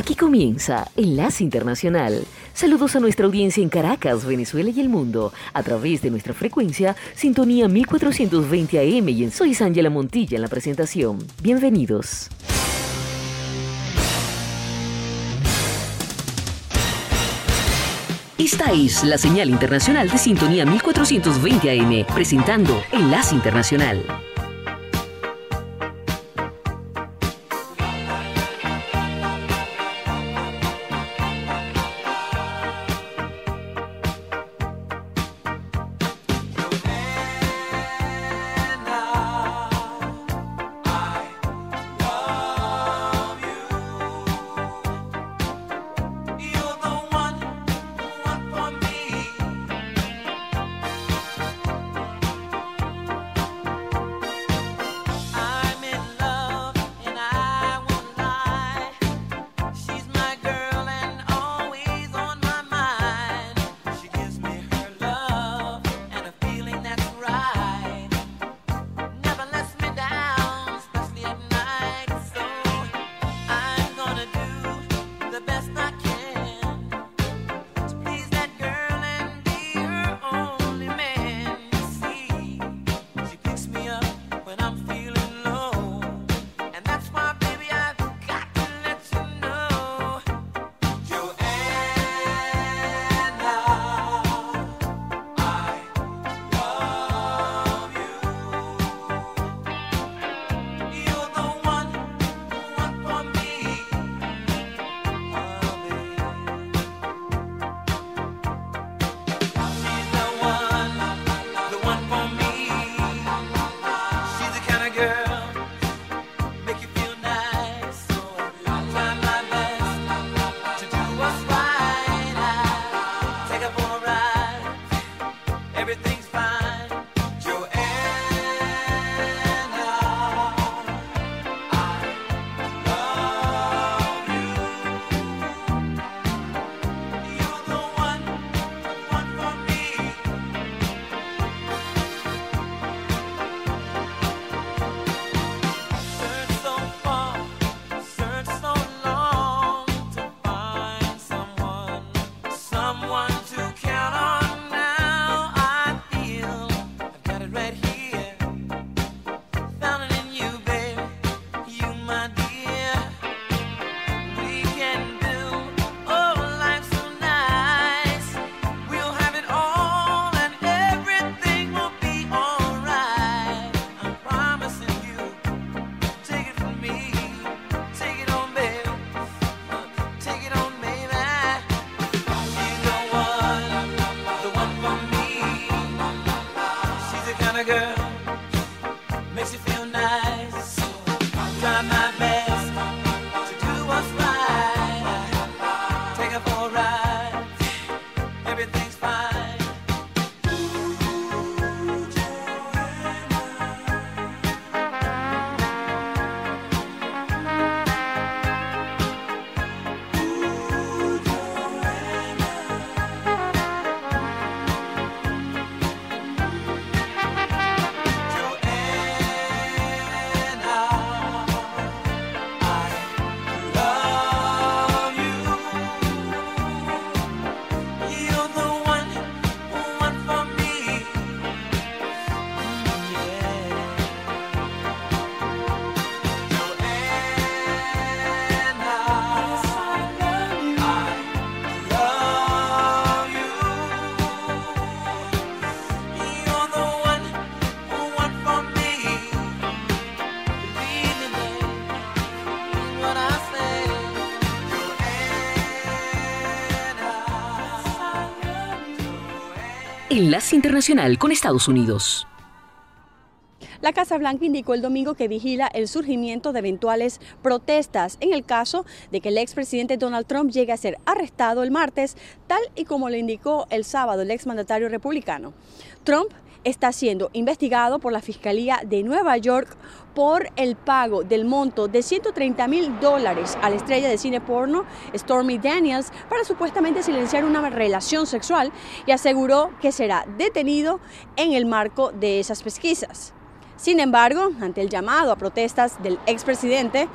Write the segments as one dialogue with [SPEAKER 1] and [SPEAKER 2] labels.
[SPEAKER 1] Aquí comienza Enlace Internacional. Saludos a nuestra audiencia en Caracas, Venezuela y el mundo, a través de nuestra frecuencia Sintonía 1420 AM y en Soy Ángela Montilla en la presentación. Bienvenidos. Esta es la señal internacional de Sintonía 1420 AM, presentando Enlace Internacional. Internacional con Estados Unidos.
[SPEAKER 2] La Casa Blanca indicó el domingo que vigila el surgimiento de eventuales protestas en el caso de que el expresidente Donald Trump llegue a ser arrestado el martes, tal y como le indicó el sábado el exmandatario republicano. Trump está siendo investigado por la Fiscalía de Nueva York por el pago del monto de 130 mil dólares a la estrella de cine porno Stormy Daniels para supuestamente silenciar una relación sexual y aseguró que será detenido en el marco de esas pesquisas. Sin embargo, ante el llamado a protestas del expresidente,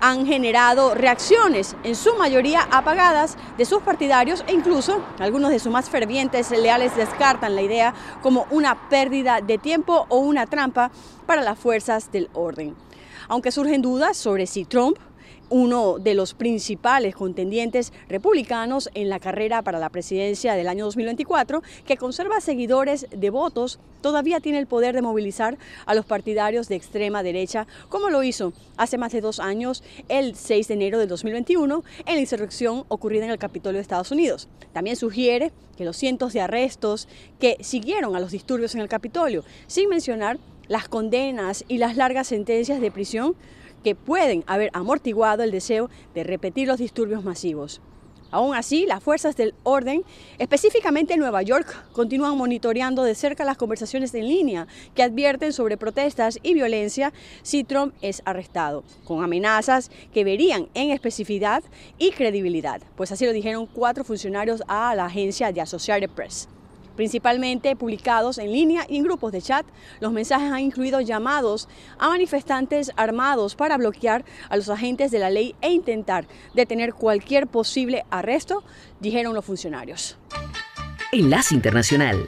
[SPEAKER 2] han generado reacciones, en su mayoría apagadas, de sus partidarios e incluso algunos de sus más fervientes leales descartan la idea como una pérdida de tiempo o una trampa para las fuerzas del orden. Aunque surgen dudas sobre si Trump uno de los principales contendientes republicanos en la carrera para la presidencia del año 2024, que conserva seguidores devotos, todavía tiene el poder de movilizar a los partidarios de extrema derecha, como lo hizo hace más de dos años, el 6 de enero del 2021, en la insurrección ocurrida en el Capitolio de Estados Unidos. También sugiere que los cientos de arrestos que siguieron a los disturbios en el Capitolio, sin mencionar las condenas y las largas sentencias de prisión, que pueden haber amortiguado el deseo de repetir los disturbios masivos. Aún así, las fuerzas del orden, específicamente en Nueva York, continúan monitoreando de cerca las conversaciones en línea que advierten sobre protestas y violencia si Trump es arrestado, con amenazas que verían en especificidad y credibilidad, pues así lo dijeron cuatro funcionarios a la agencia de Associated Press principalmente publicados en línea y en grupos de chat. Los mensajes han incluido llamados a manifestantes armados para bloquear a los agentes de la ley e intentar detener cualquier posible arresto, dijeron los funcionarios.
[SPEAKER 1] Enlace Internacional.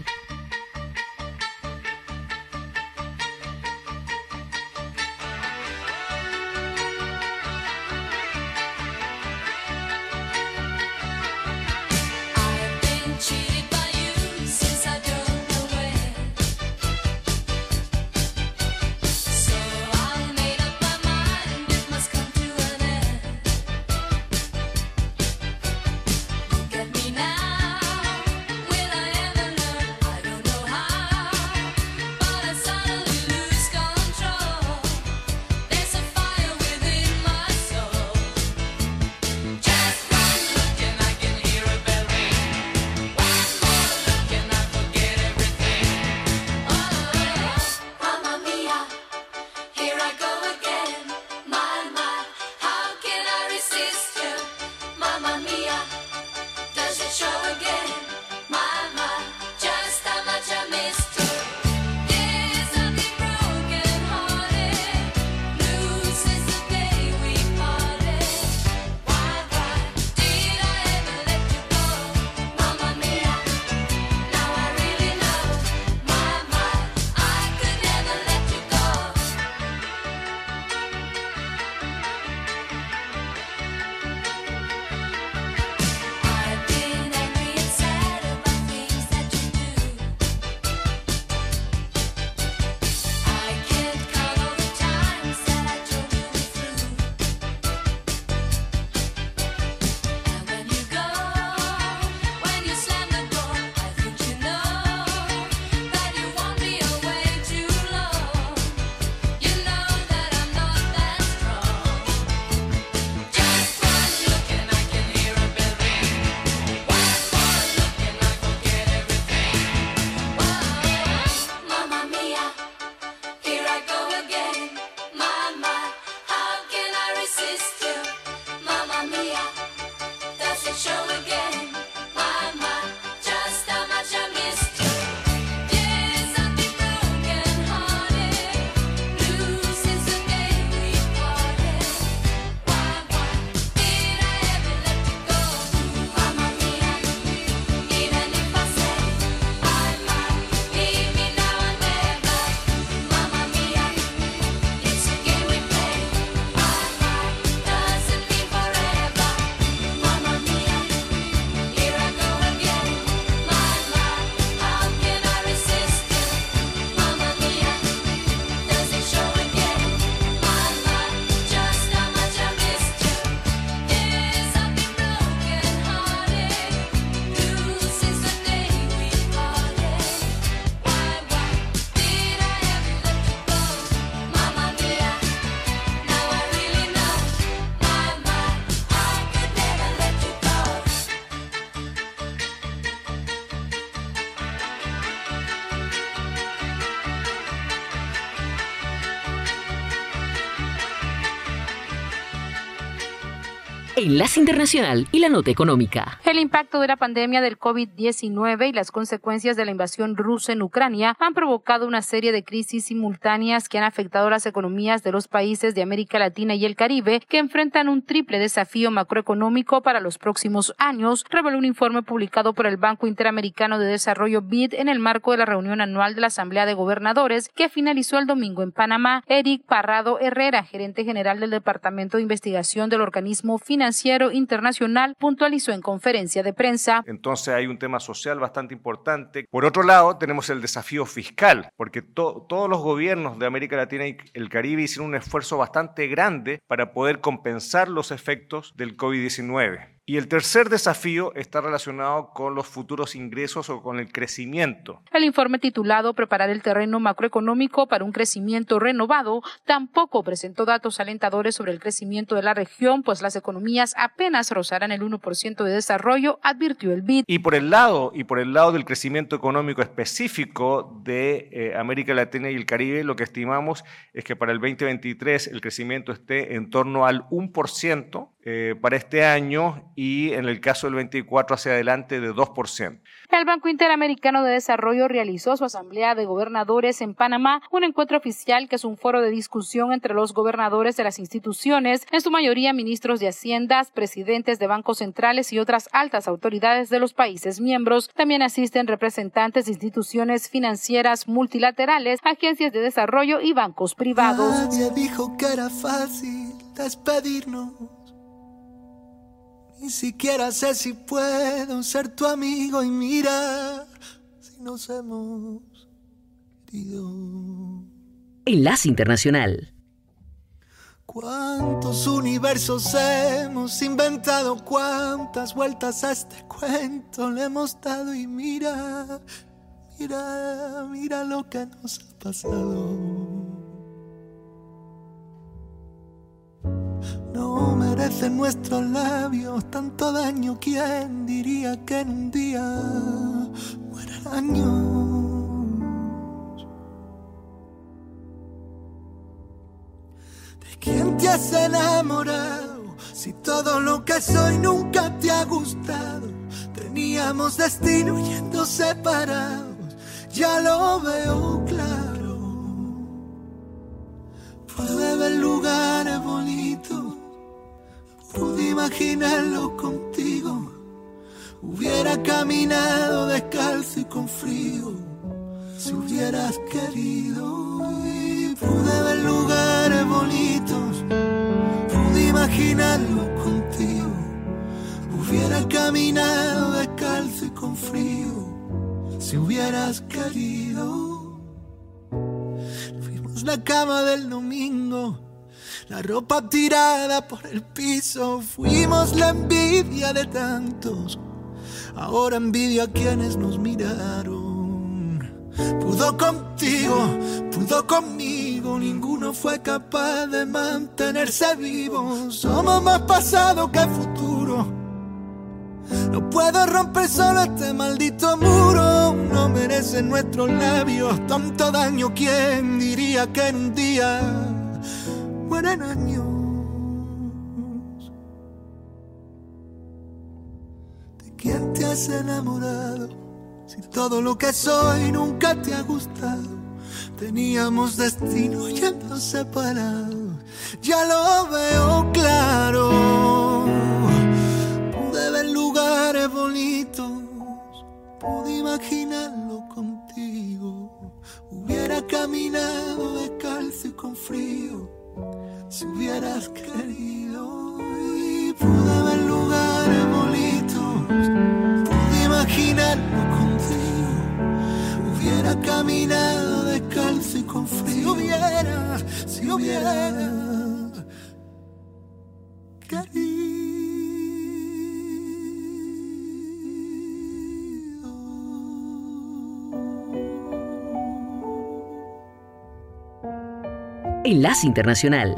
[SPEAKER 1] Enlace Internacional y la Nota Económica.
[SPEAKER 3] El impacto de la pandemia del COVID-19 y las consecuencias de la invasión rusa en Ucrania han provocado una serie de crisis simultáneas que han afectado las economías de los países de América Latina y el Caribe, que enfrentan un triple desafío macroeconómico para los próximos años, reveló un informe publicado por el Banco Interamericano de Desarrollo BID en el marco de la reunión anual de la Asamblea de Gobernadores que finalizó el domingo en Panamá. Eric Parrado Herrera, gerente general del Departamento de Investigación del organismo financiero, Internacional puntualizó en conferencia de prensa.
[SPEAKER 4] Entonces hay un tema social bastante importante. Por otro lado, tenemos el desafío fiscal, porque todos los gobiernos de América Latina y el Caribe hicieron un esfuerzo bastante grande para poder compensar los efectos del COVID-19. Y el tercer desafío está relacionado con los futuros ingresos o con el crecimiento.
[SPEAKER 3] El informe titulado Preparar el terreno macroeconómico para un crecimiento renovado tampoco presentó datos alentadores sobre el crecimiento de la región, pues las economías apenas rozarán el 1% de desarrollo, advirtió el BID.
[SPEAKER 4] Y por el lado y por el lado del crecimiento económico específico de eh, América Latina y el Caribe, lo que estimamos es que para el 2023 el crecimiento esté en torno al 1%, eh, para este año y en el caso del 24 hacia adelante de 2%.
[SPEAKER 3] El Banco Interamericano de Desarrollo realizó su asamblea de gobernadores en Panamá, un encuentro oficial que es un foro de discusión entre los gobernadores de las instituciones, en su mayoría ministros de Haciendas, presidentes de bancos centrales y otras altas autoridades de los países miembros. También asisten representantes de instituciones financieras multilaterales, agencias de desarrollo y bancos privados.
[SPEAKER 5] Nadie dijo que era fácil despedirnos ni siquiera sé si puedo ser tu amigo y mira si nos hemos querido.
[SPEAKER 1] Enlace Internacional.
[SPEAKER 5] ¿Cuántos universos hemos inventado? ¿Cuántas vueltas a este cuento le hemos dado? Y mira, mira, mira lo que nos ha pasado. Merecen nuestros labios tanto daño. ¿Quién diría que en un día mueren años? ¿De quién te has enamorado? Si todo lo que soy nunca te ha gustado. Teníamos destino yendo separados. Ya lo veo claro. Puede haber lugares bonitos imaginarlo contigo. Hubiera caminado descalzo y con frío, si hubieras querido. Y pude ver lugares bonitos, pude imaginarlo contigo. Hubiera caminado descalzo y con frío, si hubieras querido. Fuimos la cama del domingo la ropa tirada por el piso, fuimos la envidia de tantos. Ahora envidio a quienes nos miraron. Pudo contigo, pudo conmigo, ninguno fue capaz de mantenerse vivo. Somos más pasado que futuro. No puedo romper solo este maldito muro. No merecen nuestros labios tanto daño. ¿Quién diría que en un día mueren años. ¿De quién te has enamorado? Si todo lo que soy nunca te ha gustado. Teníamos destino yendo separados. Ya lo veo claro. Pude ver lugares bonitos. Pude imaginarlo contigo. Hubiera caminado descalzo y con frío si hubieras querido y pude ver lugares bonitos, pude imaginarlo contigo. Hubiera caminado descalzo y con frío. Si hubiera, si hubiera querido.
[SPEAKER 1] Enlace Internacional.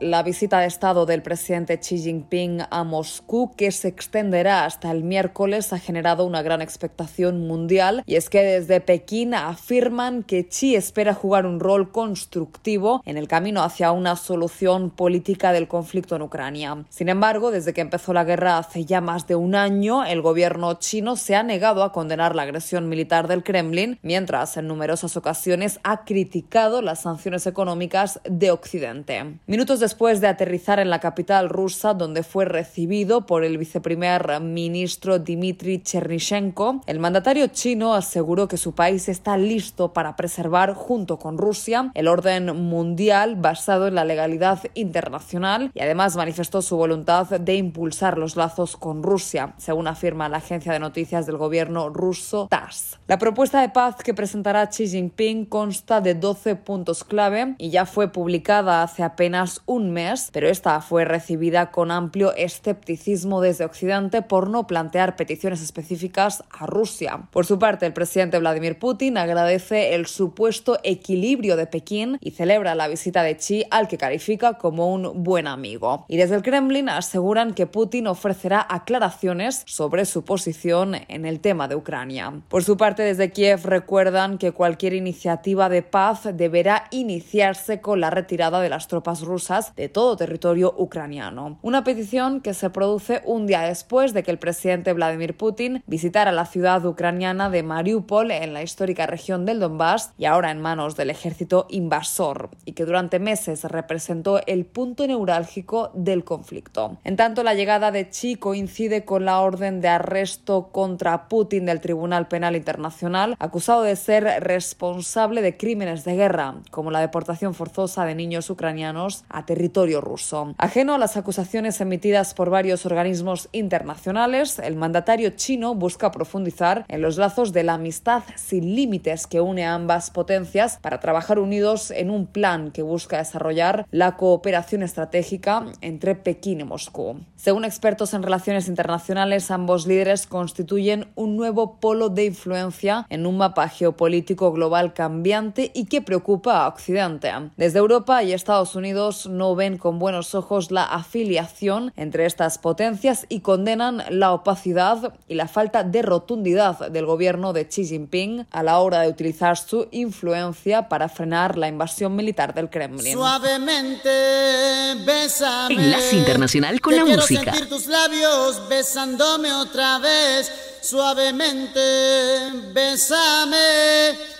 [SPEAKER 6] La visita de Estado del presidente Xi Jinping a Moscú, que se extenderá hasta el miércoles, ha generado una gran expectación mundial y es que desde Pekín afirman que Xi espera jugar un rol constructivo en el camino hacia una solución política del conflicto en Ucrania. Sin embargo, desde que empezó la guerra hace ya más de un año, el gobierno chino se ha negado a condenar la agresión militar del Kremlin, mientras en numerosas ocasiones ha criticado las sanciones económicas de Occidente. Minutos después de aterrizar en la capital rusa, donde fue recibido por el viceprimer ministro Dmitry Chernyshenko, el mandatario chino aseguró que su país está listo para preservar, junto con Rusia, el orden mundial basado en la legalidad internacional y además manifestó su voluntad de impulsar los lazos con Rusia, según afirma la agencia de noticias del gobierno ruso TASS. La propuesta de paz que presentará Xi Jinping consta de 12 puntos clave y ya fue publicada hace apenas un mes, pero esta fue recibida con amplio escepticismo desde Occidente por no plantear peticiones específicas a Rusia. Por su parte, el presidente Vladimir Putin agradece el supuesto equilibrio de Pekín y celebra la visita de Xi al que califica como un buen amigo. Y desde el Kremlin aseguran que Putin ofrecerá aclaraciones sobre su posición en el tema de Ucrania. Por su parte, desde Kiev recuerdan que cualquier iniciativa de paz deberá iniciarse con la retirada de las tropas rusas de todo territorio ucraniano. Una petición que se produce un día después de que el presidente Vladimir Putin visitara la ciudad ucraniana de Mariupol en la histórica región del Donbass y ahora en manos del ejército invasor y que durante meses representó el punto neurálgico del conflicto. En tanto, la llegada de Chi coincide con la orden de arresto contra Putin del Tribunal Penal Internacional, acusado de ser responsable de crímenes de guerra, como la deportación forzosa de niños ucranianos a territorio ruso. Ajeno a las acusaciones emitidas por varios organismos internacionales, el mandatario chino busca profundizar en los lazos de la amistad sin límites que une a ambas potencias para trabajar unidos en un plan que busca desarrollar la cooperación estratégica entre Pekín y Moscú. Según expertos en relaciones internacionales, ambos líderes constituyen un nuevo polo de influencia en un mapa geopolítico global cambiante y que preocupa a Occidente. Desde Europa y Estados Unidos no ven con buenos ojos la afiliación entre estas potencias y condenan la opacidad y la falta de rotundidad del gobierno de Xi Jinping a la hora de utilizar su influencia para frenar la invasión militar del Kremlin.
[SPEAKER 7] Suavemente, bésame.
[SPEAKER 1] Enlace Internacional con la
[SPEAKER 7] quiero
[SPEAKER 1] música.
[SPEAKER 7] sentir tus labios besándome otra vez. Suavemente, bésame.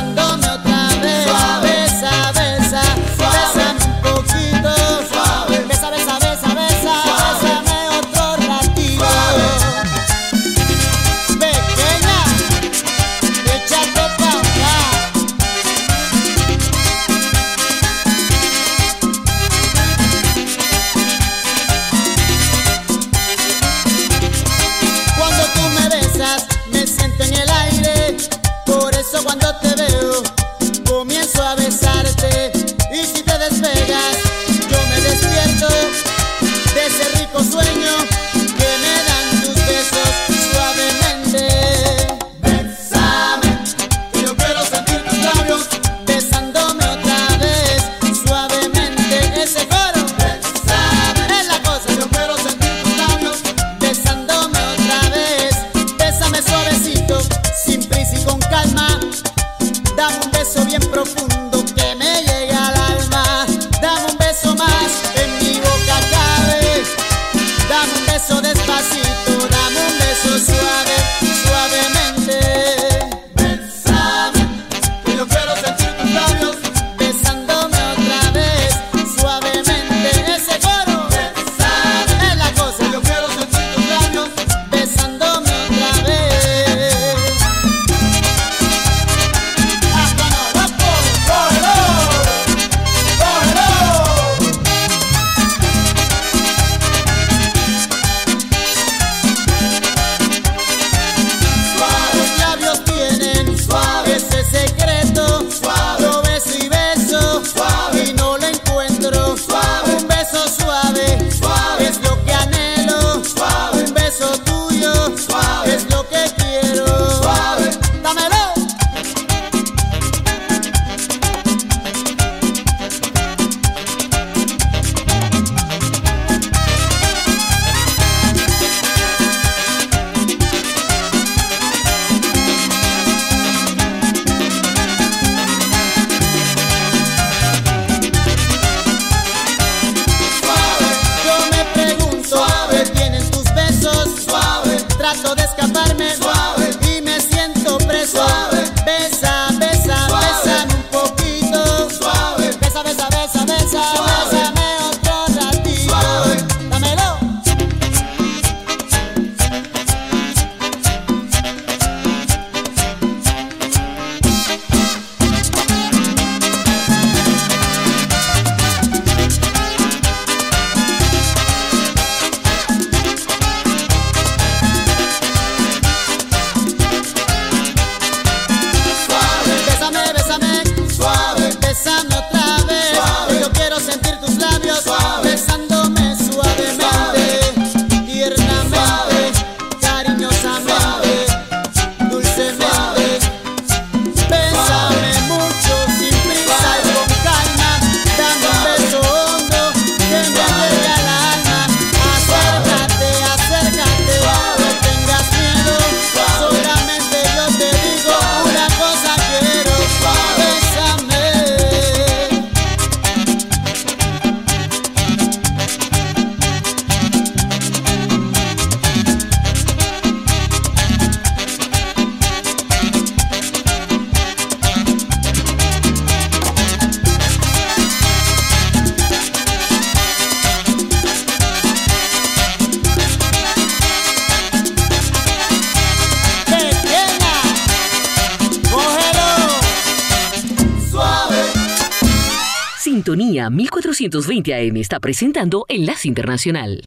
[SPEAKER 1] Sintonía 1420 AM está presentando Enlace Internacional.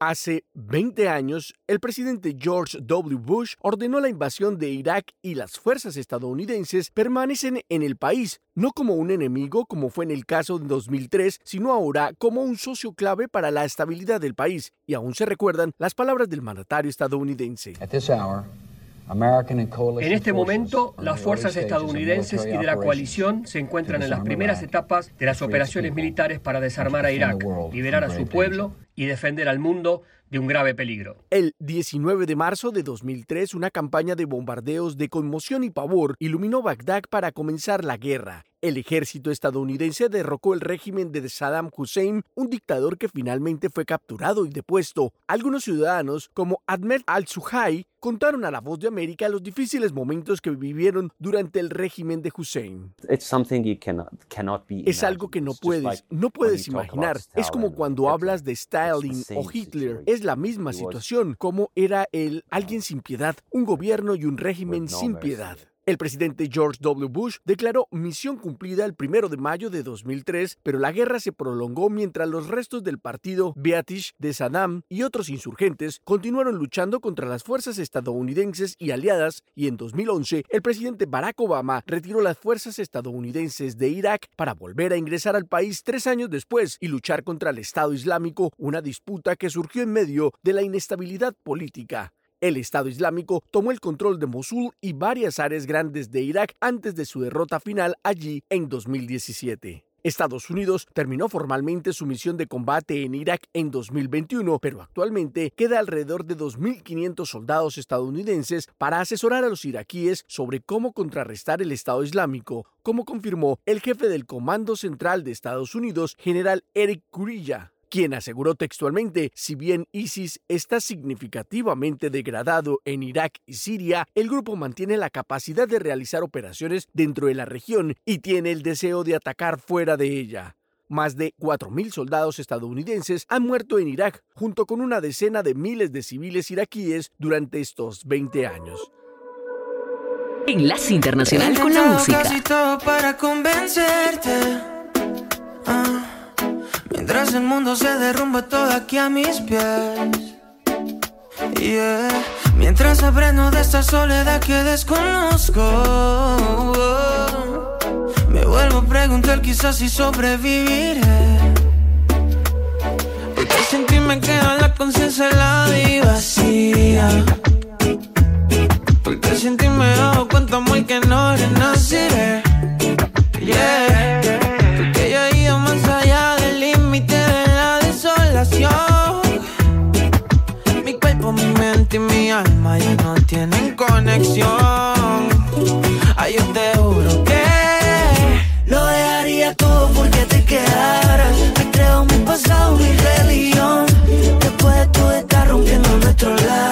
[SPEAKER 8] Hace 20 años, el presidente George W. Bush ordenó la invasión de Irak y las fuerzas estadounidenses permanecen en el país, no como un enemigo como fue en el caso de 2003, sino ahora como un socio clave para la estabilidad del país. Y aún se recuerdan las palabras del mandatario estadounidense.
[SPEAKER 9] En este momento, las fuerzas estadounidenses y de la coalición se encuentran en las primeras etapas de las operaciones militares para desarmar a Irak, liberar a su pueblo y defender al mundo de un grave peligro.
[SPEAKER 8] El 19 de marzo de 2003, una campaña de bombardeos de conmoción y pavor iluminó Bagdad para comenzar la guerra. El ejército estadounidense derrocó el régimen de Saddam Hussein, un dictador que finalmente fue capturado y depuesto. Algunos ciudadanos, como Ahmed al-Suhai, contaron a la voz de América los difíciles momentos que vivieron durante el régimen de Hussein. Es algo que no puedes, no puedes imaginar. Es como cuando hablas de Stalin o Hitler. Es la misma situación, como era él alguien sin piedad, un gobierno y un régimen sin piedad. El presidente George W. Bush declaró misión cumplida el primero de mayo de 2003, pero la guerra se prolongó mientras los restos del partido Beatish de Saddam y otros insurgentes continuaron luchando contra las fuerzas estadounidenses y aliadas, y en 2011 el presidente Barack Obama retiró las fuerzas estadounidenses de Irak para volver a ingresar al país tres años después y luchar contra el Estado Islámico, una disputa que surgió en medio de la inestabilidad política. El Estado Islámico tomó el control de Mosul y varias áreas grandes de Irak antes de su derrota final allí en 2017. Estados Unidos terminó formalmente su misión de combate en Irak en 2021, pero actualmente queda alrededor de 2.500 soldados estadounidenses para asesorar a los iraquíes sobre cómo contrarrestar el Estado Islámico, como confirmó el jefe del Comando Central de Estados Unidos, general Eric Kurilla quien aseguró textualmente, si bien ISIS está significativamente degradado en Irak y Siria, el grupo mantiene la capacidad de realizar operaciones dentro de la región y tiene el deseo de atacar fuera de ella. Más de 4.000 soldados estadounidenses han muerto en Irak, junto con una decena de miles de civiles iraquíes durante estos 20 años.
[SPEAKER 1] Enlace Internacional con la Música.
[SPEAKER 10] Mientras el mundo se derrumba todo aquí a mis pies. Yeah. Mientras aprendo de esta soledad que desconozco. Me vuelvo a preguntar quizás si sobreviviré. Porque sin ti me queda la conciencia helada y vacía. Porque sin ti me dado cuenta muy que no renaciré. Yeah. Y mi alma ya no tienen conexión. Ay, yo te juro que lo dejaría todo porque te quedaras. Me creo mi pasado, mi religión. Después de todo está rompiendo nuestro lazo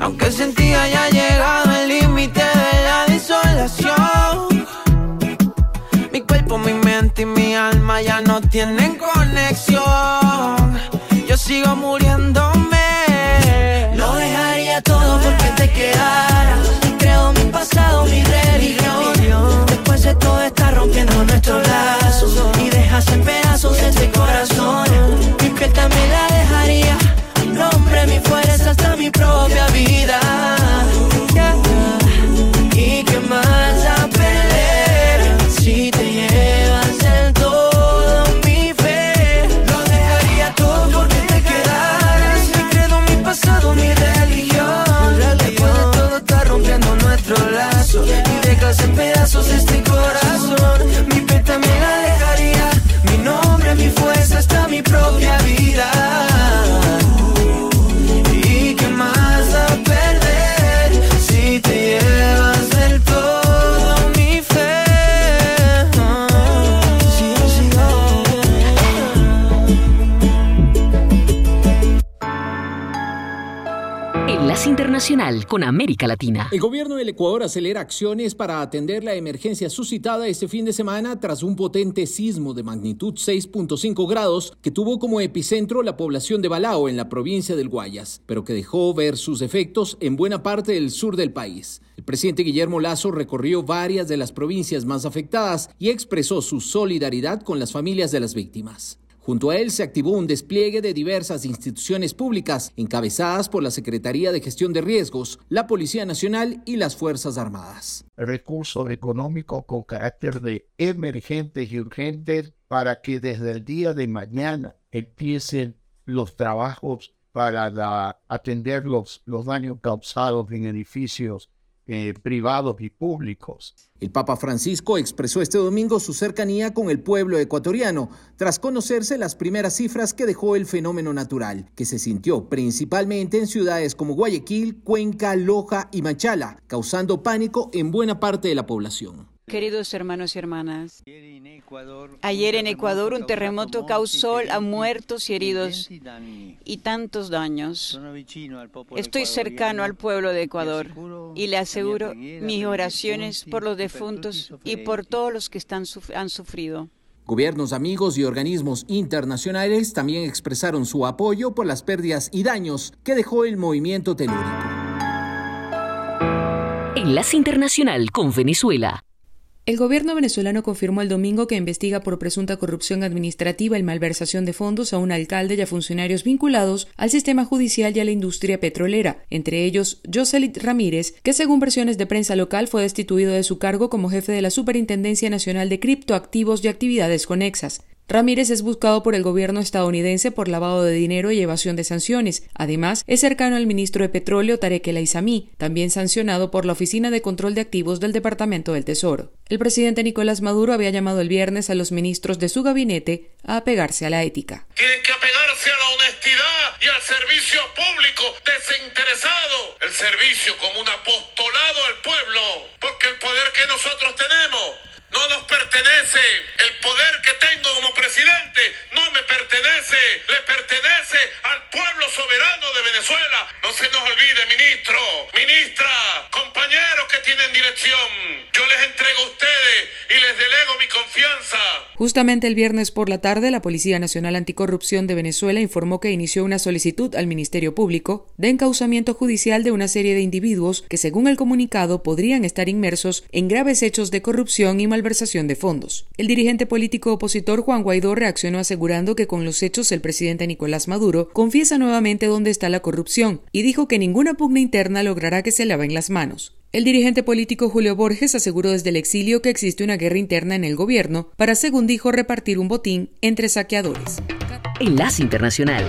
[SPEAKER 10] Aunque sentí haya llegado el límite de la desolación. Mi cuerpo, mi mente y mi alma ya no tienen conexión. Yo sigo muriéndome. Lo dejaría todo porque te quedaras. Y creo mi pasado, mi religión. Después de todo está rompiendo nuestros lazos. Y dejas en pedazos este corazón. Mi piel también la dejaría. Fuerza, hasta mi propia vida.
[SPEAKER 1] Con América Latina.
[SPEAKER 11] El gobierno del Ecuador acelera acciones para atender la emergencia suscitada este fin de semana tras un potente sismo de magnitud 6.5 grados que tuvo como epicentro la población de Balao en la provincia del Guayas, pero que dejó ver sus efectos en buena parte del sur del país. El presidente Guillermo Lazo recorrió varias de las provincias más afectadas y expresó su solidaridad con las familias de las víctimas. Junto a él se activó un despliegue de diversas instituciones públicas encabezadas por la Secretaría de Gestión de Riesgos, la Policía Nacional y las Fuerzas Armadas.
[SPEAKER 12] Recursos económicos con carácter de emergentes y urgentes para que desde el día de mañana empiecen los trabajos para atender los, los daños causados en edificios eh, privados y públicos.
[SPEAKER 11] El Papa Francisco expresó este domingo su cercanía con el pueblo ecuatoriano, tras conocerse las primeras cifras que dejó el fenómeno natural, que se sintió principalmente en ciudades como Guayaquil, Cuenca, Loja y Machala, causando pánico en buena parte de la población.
[SPEAKER 13] Queridos hermanos y hermanas, ayer en Ecuador un terremoto causó a muertos y heridos y tantos daños. Estoy cercano al pueblo de Ecuador y le aseguro mis oraciones por los defuntos y por todos los que están, han sufrido.
[SPEAKER 11] Gobiernos amigos y organismos internacionales también expresaron su apoyo por las pérdidas y daños que dejó el movimiento telúrico.
[SPEAKER 1] Enlace Internacional con Venezuela.
[SPEAKER 14] El gobierno venezolano confirmó el domingo que investiga por presunta corrupción administrativa y malversación de fondos a un alcalde y a funcionarios vinculados al sistema judicial y a la industria petrolera, entre ellos Joselit Ramírez, que según versiones de prensa local fue destituido de su cargo como jefe de la Superintendencia Nacional de Criptoactivos y Actividades Conexas. Ramírez es buscado por el gobierno estadounidense por lavado de dinero y evasión de sanciones. Además, es cercano al ministro de Petróleo Tarek El Aizami, también sancionado por la Oficina de Control de Activos del Departamento del Tesoro. El presidente Nicolás Maduro había llamado el viernes a los ministros de su gabinete a apegarse a la ética.
[SPEAKER 15] Tienen que apegarse a la honestidad y al servicio público desinteresado. El servicio como un apostolado al pueblo, porque el poder que nosotros tenemos pertenece. El poder que tengo como presidente no me pertenece, le pertenece al pueblo soberano de Venezuela. No se nos olvide, ministro, ministra, compañeros que tienen dirección. Yo les entrego a ustedes mi confianza.
[SPEAKER 14] Justamente el viernes por la tarde, la Policía Nacional Anticorrupción de Venezuela informó que inició una solicitud al Ministerio Público de encausamiento judicial de una serie de individuos que, según el comunicado, podrían estar inmersos en graves hechos de corrupción y mal malversación de fondos. El dirigente político opositor Juan Guaidó reaccionó asegurando que con los hechos el presidente Nicolás Maduro confiesa nuevamente dónde está la corrupción y dijo que ninguna pugna interna logrará que se laven las manos. El dirigente político Julio Borges aseguró desde el exilio que existe una guerra interna en el gobierno para, según dijo, repartir un botín entre saqueadores.
[SPEAKER 1] Enlace Internacional.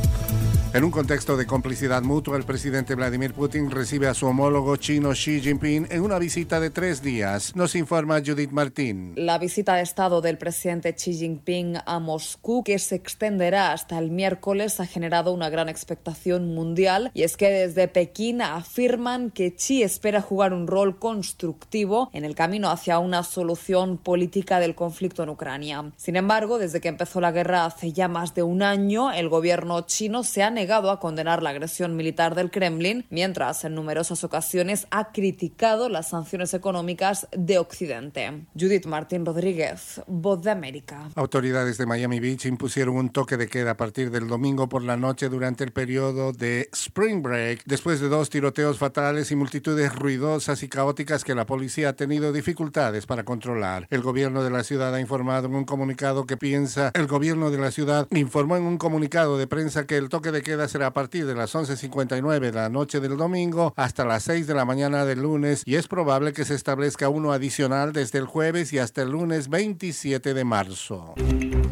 [SPEAKER 16] En un contexto de complicidad mutua, el presidente Vladimir Putin recibe a su homólogo chino Xi Jinping en una visita de tres días. Nos informa Judith Martín.
[SPEAKER 6] La visita de Estado del presidente Xi Jinping a Moscú, que se extenderá hasta el miércoles, ha generado una gran expectación mundial. Y es que desde Pekín afirman que Xi espera jugar un rol constructivo en el camino hacia una solución política del conflicto en Ucrania. Sin embargo, desde que empezó la guerra hace ya más de un año, el gobierno chino se ha negado a condenar la agresión militar del Kremlin, mientras en numerosas ocasiones ha criticado las sanciones económicas de Occidente. Judith Martín Rodríguez, Voz de América.
[SPEAKER 16] Autoridades de Miami Beach impusieron un toque de queda a partir del domingo por la noche durante el periodo de Spring Break, después de dos tiroteos fatales y multitudes ruidosas y caóticas que la policía ha tenido dificultades para controlar. El gobierno de la ciudad ha informado en un comunicado que piensa, el gobierno de la ciudad informó en un comunicado de prensa que el toque de queda queda será a partir de las 11.59 de la noche del domingo hasta las 6 de la mañana del lunes y es probable que se establezca uno adicional desde el jueves y hasta el lunes 27 de marzo.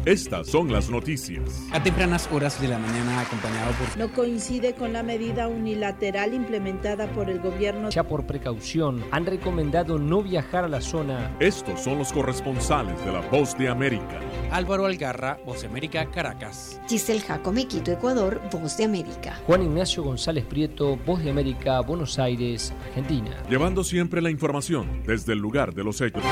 [SPEAKER 17] Estas son las noticias.
[SPEAKER 18] A tempranas horas de la mañana acompañado por...
[SPEAKER 19] No coincide con la medida unilateral implementada por el gobierno.
[SPEAKER 20] Ya por precaución han recomendado no viajar a la zona.
[SPEAKER 17] Estos son los corresponsales de la Voz de América.
[SPEAKER 18] Álvaro Algarra, Voz de América, Caracas.
[SPEAKER 21] Giselle Jacome, Quito, Ecuador, Voz de América.
[SPEAKER 20] Juan Ignacio González Prieto, Voz de América, Buenos Aires, Argentina.
[SPEAKER 17] Llevando siempre la información desde el lugar de los hechos.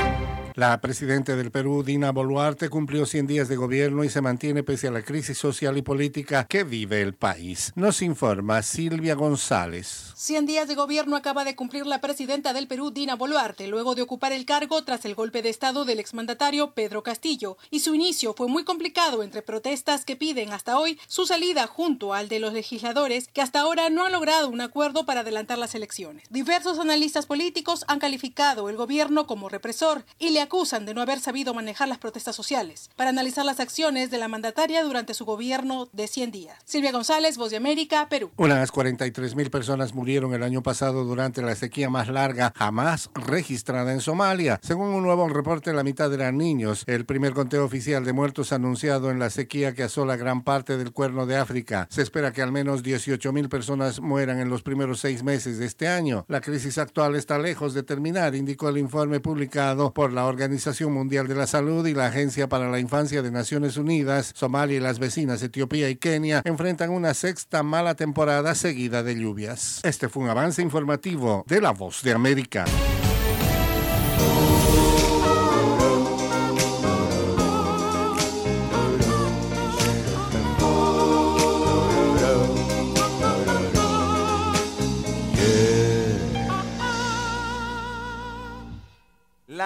[SPEAKER 16] La presidenta del Perú, Dina Boluarte, cumplió 100 días de gobierno y se mantiene pese a la crisis social y política que vive el país. Nos informa Silvia González.
[SPEAKER 22] 100 días de gobierno acaba de cumplir la presidenta del Perú, Dina Boluarte, luego de ocupar el cargo tras el golpe de Estado del exmandatario Pedro Castillo. Y su inicio fue muy complicado entre protestas que piden hasta hoy su salida junto al de los legisladores que hasta ahora no han logrado un acuerdo para adelantar las elecciones. Diversos analistas políticos han calificado el gobierno como represor y le acusan de no haber sabido manejar las protestas sociales. Para analizar las acciones de la mandataria durante su gobierno de 100 días. Silvia González, Voz de América, Perú.
[SPEAKER 16] Unas 43 mil personas murieron el año pasado durante la sequía más larga jamás registrada en Somalia. Según un nuevo reporte, la mitad eran niños. El primer conteo oficial de muertos anunciado en la sequía que asola gran parte del cuerno de África. Se espera que al menos 18 mil personas mueran en los primeros seis meses de este año. La crisis actual está lejos de terminar, indicó el informe publicado por la Organización Mundial de la Salud y la Agencia para la Infancia de Naciones Unidas. Somalia y las vecinas Etiopía y Kenia enfrentan una sexta mala temporada seguida de lluvias. Este fue un avance informativo de La Voz de América.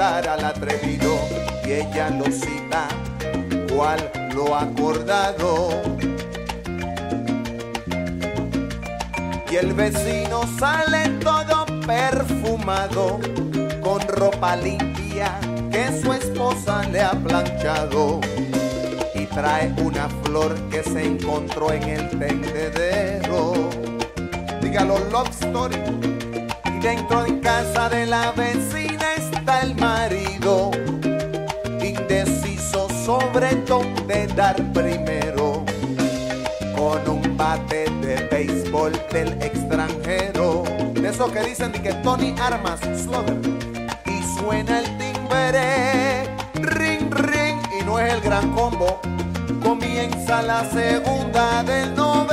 [SPEAKER 23] al atrevido y ella lo cita cual lo acordado. Y el vecino sale todo perfumado con ropa limpia que su esposa le ha planchado y trae una flor que se encontró en el tendedero. Dígalo, love story. Y dentro de casa de la vecina el marido, indeciso sobre dónde dar primero, con un bate de béisbol del extranjero, de esos que dicen que Tony Armas, Slugger, y suena el timbre, ring, ring, y no es el gran combo, comienza la segunda del noveno.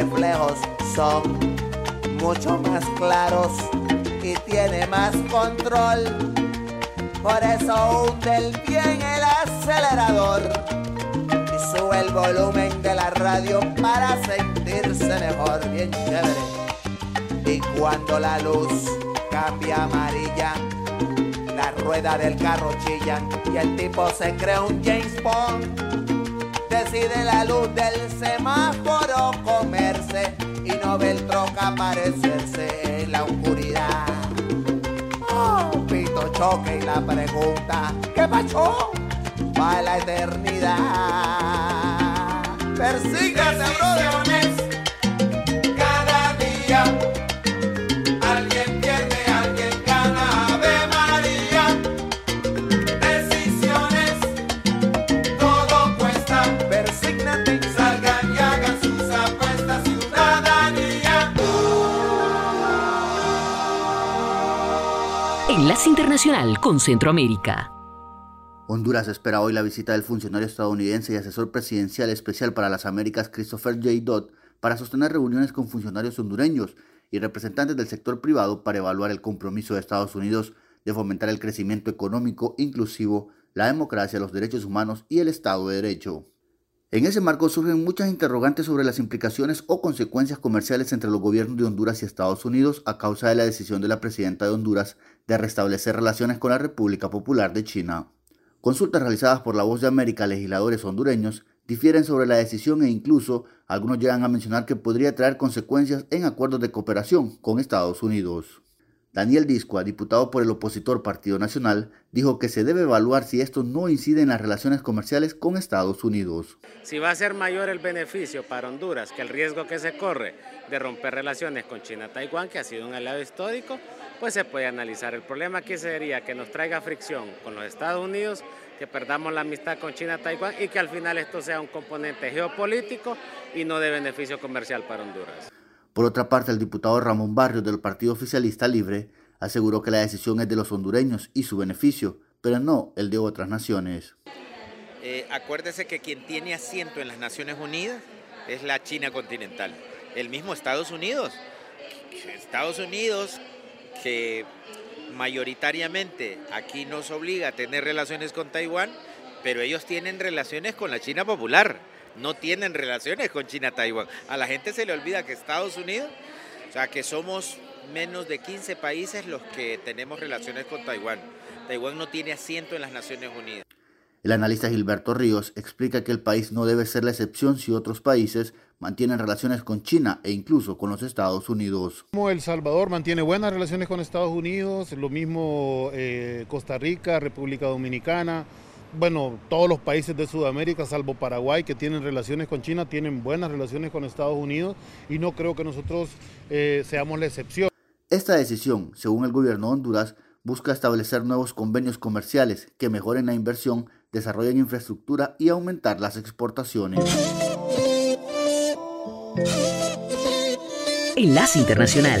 [SPEAKER 23] Reflejos son mucho más claros y tiene más control. Por eso hunde el bien el acelerador y sube el volumen de la radio para sentirse mejor, bien chévere. Y cuando la luz cambia amarilla, la rueda del carro chillan y el tipo se cree un James Bond. Decide la luz del semáforo comerse y no ve el troca aparecerse en la oscuridad. Oh, pito choque y la pregunta, ¿qué pasó? Va la eternidad. Persígase, brother.
[SPEAKER 1] Enlace Internacional con Centroamérica.
[SPEAKER 24] Honduras espera hoy la visita del funcionario estadounidense y asesor presidencial especial para las Américas Christopher J. Dodd para sostener reuniones con funcionarios hondureños y representantes del sector privado para evaluar el compromiso de Estados Unidos de fomentar el crecimiento económico inclusivo, la democracia, los derechos humanos y el Estado de Derecho. En ese marco surgen muchas interrogantes sobre las implicaciones o consecuencias comerciales entre los gobiernos de Honduras y Estados Unidos a causa de la decisión de la presidenta de Honduras de restablecer relaciones con la República Popular de China. Consultas realizadas por la Voz de América a legisladores hondureños difieren sobre la decisión e incluso algunos llegan a mencionar que podría traer consecuencias en acuerdos de cooperación con Estados Unidos. Daniel Discoa, diputado por el opositor Partido Nacional, dijo que se debe evaluar si esto no incide en las relaciones comerciales con Estados Unidos.
[SPEAKER 25] Si va a ser mayor el beneficio para Honduras que el riesgo que se corre de romper relaciones con China-Taiwán, que ha sido un aliado histórico, pues se puede analizar. El problema aquí sería que nos traiga fricción con los Estados Unidos, que perdamos la amistad con China-Taiwán y que al final esto sea un componente geopolítico y no de beneficio comercial para Honduras.
[SPEAKER 24] Por otra parte, el diputado Ramón Barrios del Partido Oficialista Libre aseguró que la decisión es de los hondureños y su beneficio, pero no el de otras naciones.
[SPEAKER 26] Eh, acuérdese que quien tiene asiento en las Naciones Unidas es la China continental, el mismo Estados Unidos. Estados Unidos que mayoritariamente aquí nos obliga a tener relaciones con Taiwán, pero ellos tienen relaciones con la China popular, no tienen relaciones con China-Taiwán. A la gente se le olvida que Estados Unidos, o sea, que somos menos de 15 países los que tenemos relaciones con Taiwán. Taiwán no tiene asiento en las Naciones Unidas.
[SPEAKER 24] El analista Gilberto Ríos explica que el país no debe ser la excepción si otros países mantienen relaciones con China e incluso con los Estados Unidos.
[SPEAKER 27] Como El Salvador mantiene buenas relaciones con Estados Unidos, lo mismo eh, Costa Rica, República Dominicana, bueno, todos los países de Sudamérica, salvo Paraguay, que tienen relaciones con China, tienen buenas relaciones con Estados Unidos y no creo que nosotros eh, seamos la excepción.
[SPEAKER 24] Esta decisión, según el gobierno de Honduras, busca establecer nuevos convenios comerciales que mejoren la inversión desarrollen infraestructura y aumentar las exportaciones.
[SPEAKER 28] Enlace Internacional.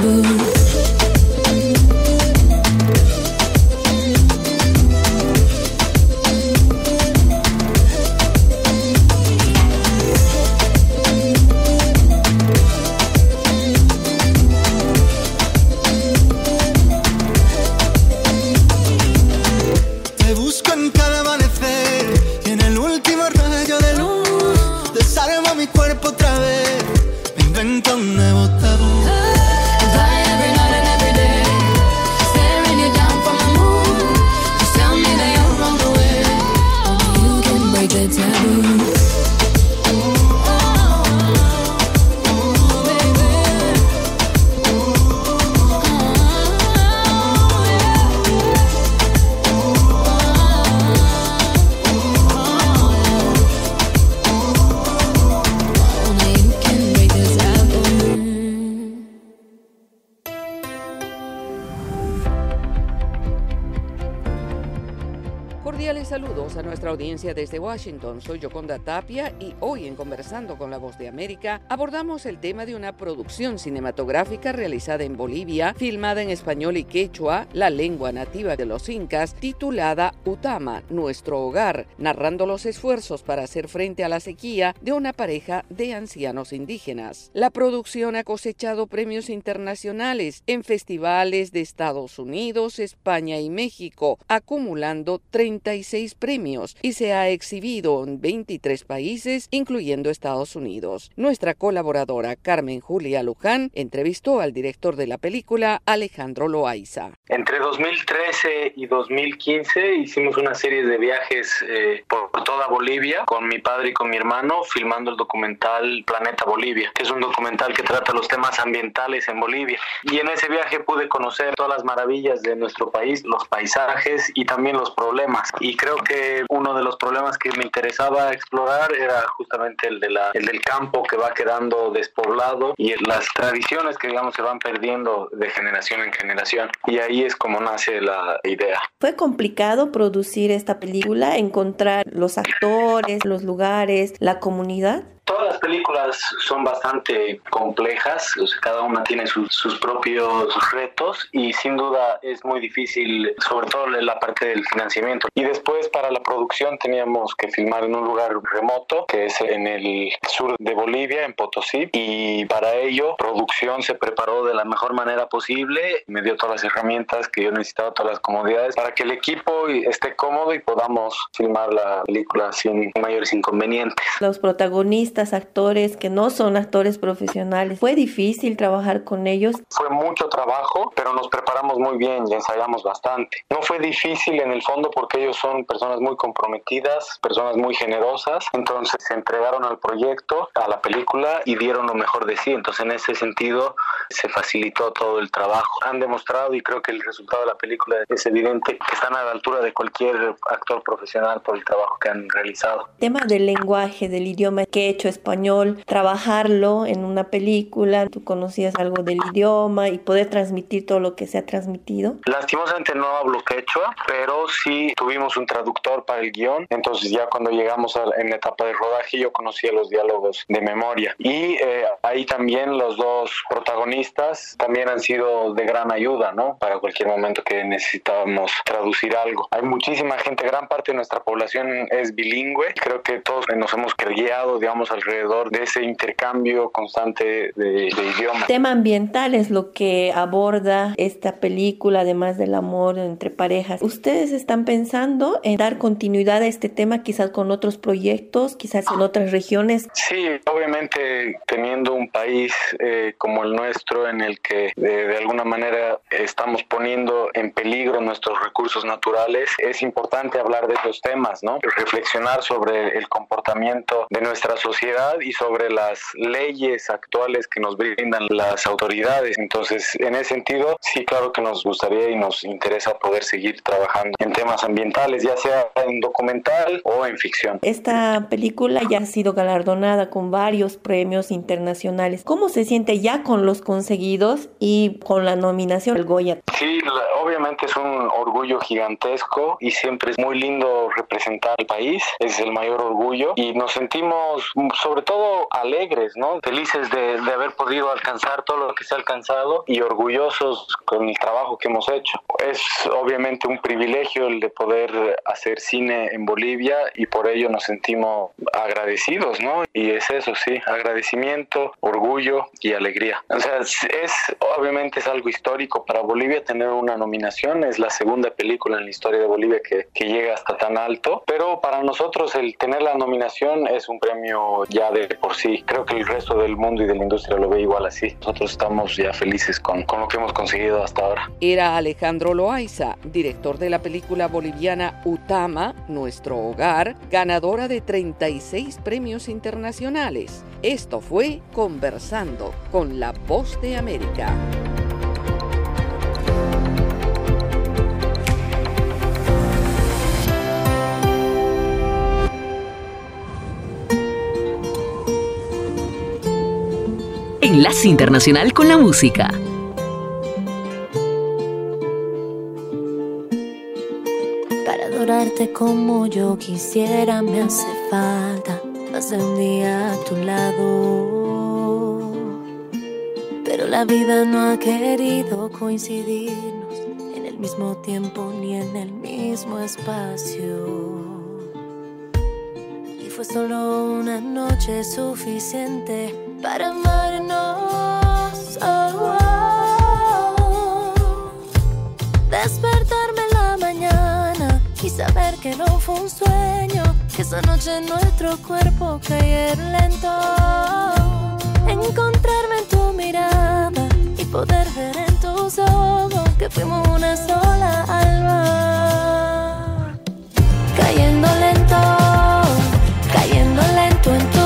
[SPEAKER 29] break
[SPEAKER 30] saludos a nuestra audiencia desde Washington. Soy Yoconda Tapia y hoy en Conversando con la Voz de América abordamos el tema de una producción cinematográfica realizada en Bolivia, filmada en español y quechua, la lengua nativa de los incas, titulada Utama, nuestro hogar, narrando los esfuerzos para hacer frente a la sequía de una pareja de ancianos indígenas. La producción ha cosechado premios internacionales en festivales de Estados Unidos, España y México, acumulando 36 premios y se ha exhibido en 23 países, incluyendo Estados Unidos. Nuestra colaboradora Carmen Julia Luján entrevistó al director de la película, Alejandro Loaiza.
[SPEAKER 31] Entre 2013 y 2015 hicimos una serie de viajes eh, por toda Bolivia con mi padre y con mi hermano filmando el documental Planeta Bolivia, que es un documental que trata los temas ambientales en Bolivia. Y en ese viaje pude conocer todas las maravillas de nuestro país, los paisajes y también los problemas. Y creo que uno de los problemas que me interesaba explorar era justamente el, de la, el del campo que va quedando despoblado y las tradiciones que digamos se van perdiendo de generación en generación. Y ahí es como nace la idea.
[SPEAKER 32] Fue complicado producir esta película, encontrar los actores, los lugares, la comunidad.
[SPEAKER 31] Todas las películas son bastante complejas, o sea, cada una tiene sus, sus propios retos y sin duda es muy difícil, sobre todo la parte del financiamiento. Y después para la producción teníamos que filmar en un lugar remoto, que es en el sur de Bolivia, en Potosí, y para ello producción se preparó de la mejor manera posible, me dio todas las herramientas que yo necesitaba, todas las comodidades, para que el equipo esté cómodo y podamos filmar la película sin mayores inconvenientes.
[SPEAKER 32] Los protagonistas, actores que no son actores profesionales, ¿fue difícil trabajar con ellos?
[SPEAKER 31] Fue mucho trabajo, pero nos preparamos muy bien y ensayamos bastante. No fue difícil en el fondo porque ellos son personas muy comprometidas, personas muy generosas, entonces se entregaron al proyecto, a la película y dieron lo mejor de sí. Entonces en ese sentido se facilitó todo el trabajo. Han demostrado y creo que el resultado de la película es evidente que están a la altura de cualquier actor profesional por el trabajo que han realizado.
[SPEAKER 32] Tema del lenguaje, del idioma que he hecho español, trabajarlo en una película, tú conocías algo del idioma y poder transmitir todo lo que se ha transmitido.
[SPEAKER 31] Lastimosamente no hablo quechua, pero sí tuvimos un traductor para el guion, entonces ya cuando llegamos a, en la etapa de rodaje yo conocía los diálogos de memoria y eh, ahí también los dos protagonistas también han sido de gran ayuda, ¿no? Para cualquier momento que necesitábamos traducir algo. Hay muchísima gente, gran parte de nuestra población es bilingüe, creo que todos nos hemos guiado, digamos, alrededor de ese intercambio constante de, de idiomas.
[SPEAKER 32] Tema ambiental es lo que aborda esta película, además del amor entre parejas. ¿Ustedes están pensando en dar continuidad a este tema quizás con otros proyectos, quizás en otras regiones?
[SPEAKER 31] Sí, obviamente teniendo un país eh, como el nuestro en el que de, de alguna manera estamos poniendo en peligro nuestros recursos naturales, es importante hablar de estos temas, ¿no? Reflexionar sobre el comportamiento de nuestra sociedad y sobre las leyes actuales que nos brindan las autoridades. Entonces, en ese sentido, sí, claro que nos gustaría y nos interesa poder seguir trabajando en temas ambientales, ya sea en documental o en ficción.
[SPEAKER 32] Esta película ya ha sido galardonada con varios premios internacionales. ¿Cómo se siente ya con los conseguidos y con la nominación al Goya?
[SPEAKER 31] Sí, la- obviamente es un orgullo gigantesco y siempre es muy lindo representar al país, es el mayor orgullo y nos sentimos sobre todo alegres, ¿no? Felices de, de haber podido alcanzar todo lo que se ha alcanzado y orgullosos con el trabajo que hemos hecho. Es obviamente un privilegio el de poder hacer cine en Bolivia y por ello nos sentimos agradecidos, ¿no? Y es eso, sí, agradecimiento, orgullo y alegría. O sea, es, es- obviamente es algo histórico para Bolivia tener una nominación, es la segunda película en la historia de Bolivia que, que llega hasta tan alto, pero para nosotros el tener la nominación es un premio ya de por sí. Creo que el resto del mundo y de la industria lo ve igual así. Nosotros estamos ya felices con, con lo que hemos conseguido hasta ahora.
[SPEAKER 30] Era Alejandro Loaiza, director de la película boliviana Utama, Nuestro Hogar, ganadora de 36 premios internacionales. Esto fue Conversando con la Voz de América.
[SPEAKER 1] Enlace Internacional con la Música.
[SPEAKER 33] Para adorarte como yo quisiera me hace falta más de un día a tu lado. Pero la vida no ha querido coincidirnos en el mismo tiempo ni en el mismo espacio. Y fue solo una noche suficiente para amarnos. Oh, oh. Despertarme en la mañana y saber que no fue un sueño, que esa noche nuestro cuerpo cayeron lento. Encontrarme en tu mirada y poder ver en tus ojos que fuimos una sola alma. Cayendo lento, cayendo lento en tu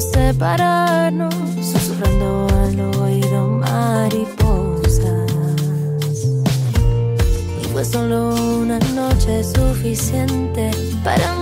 [SPEAKER 33] separarnos, susurrando al oído mariposas. Y fue solo una noche suficiente para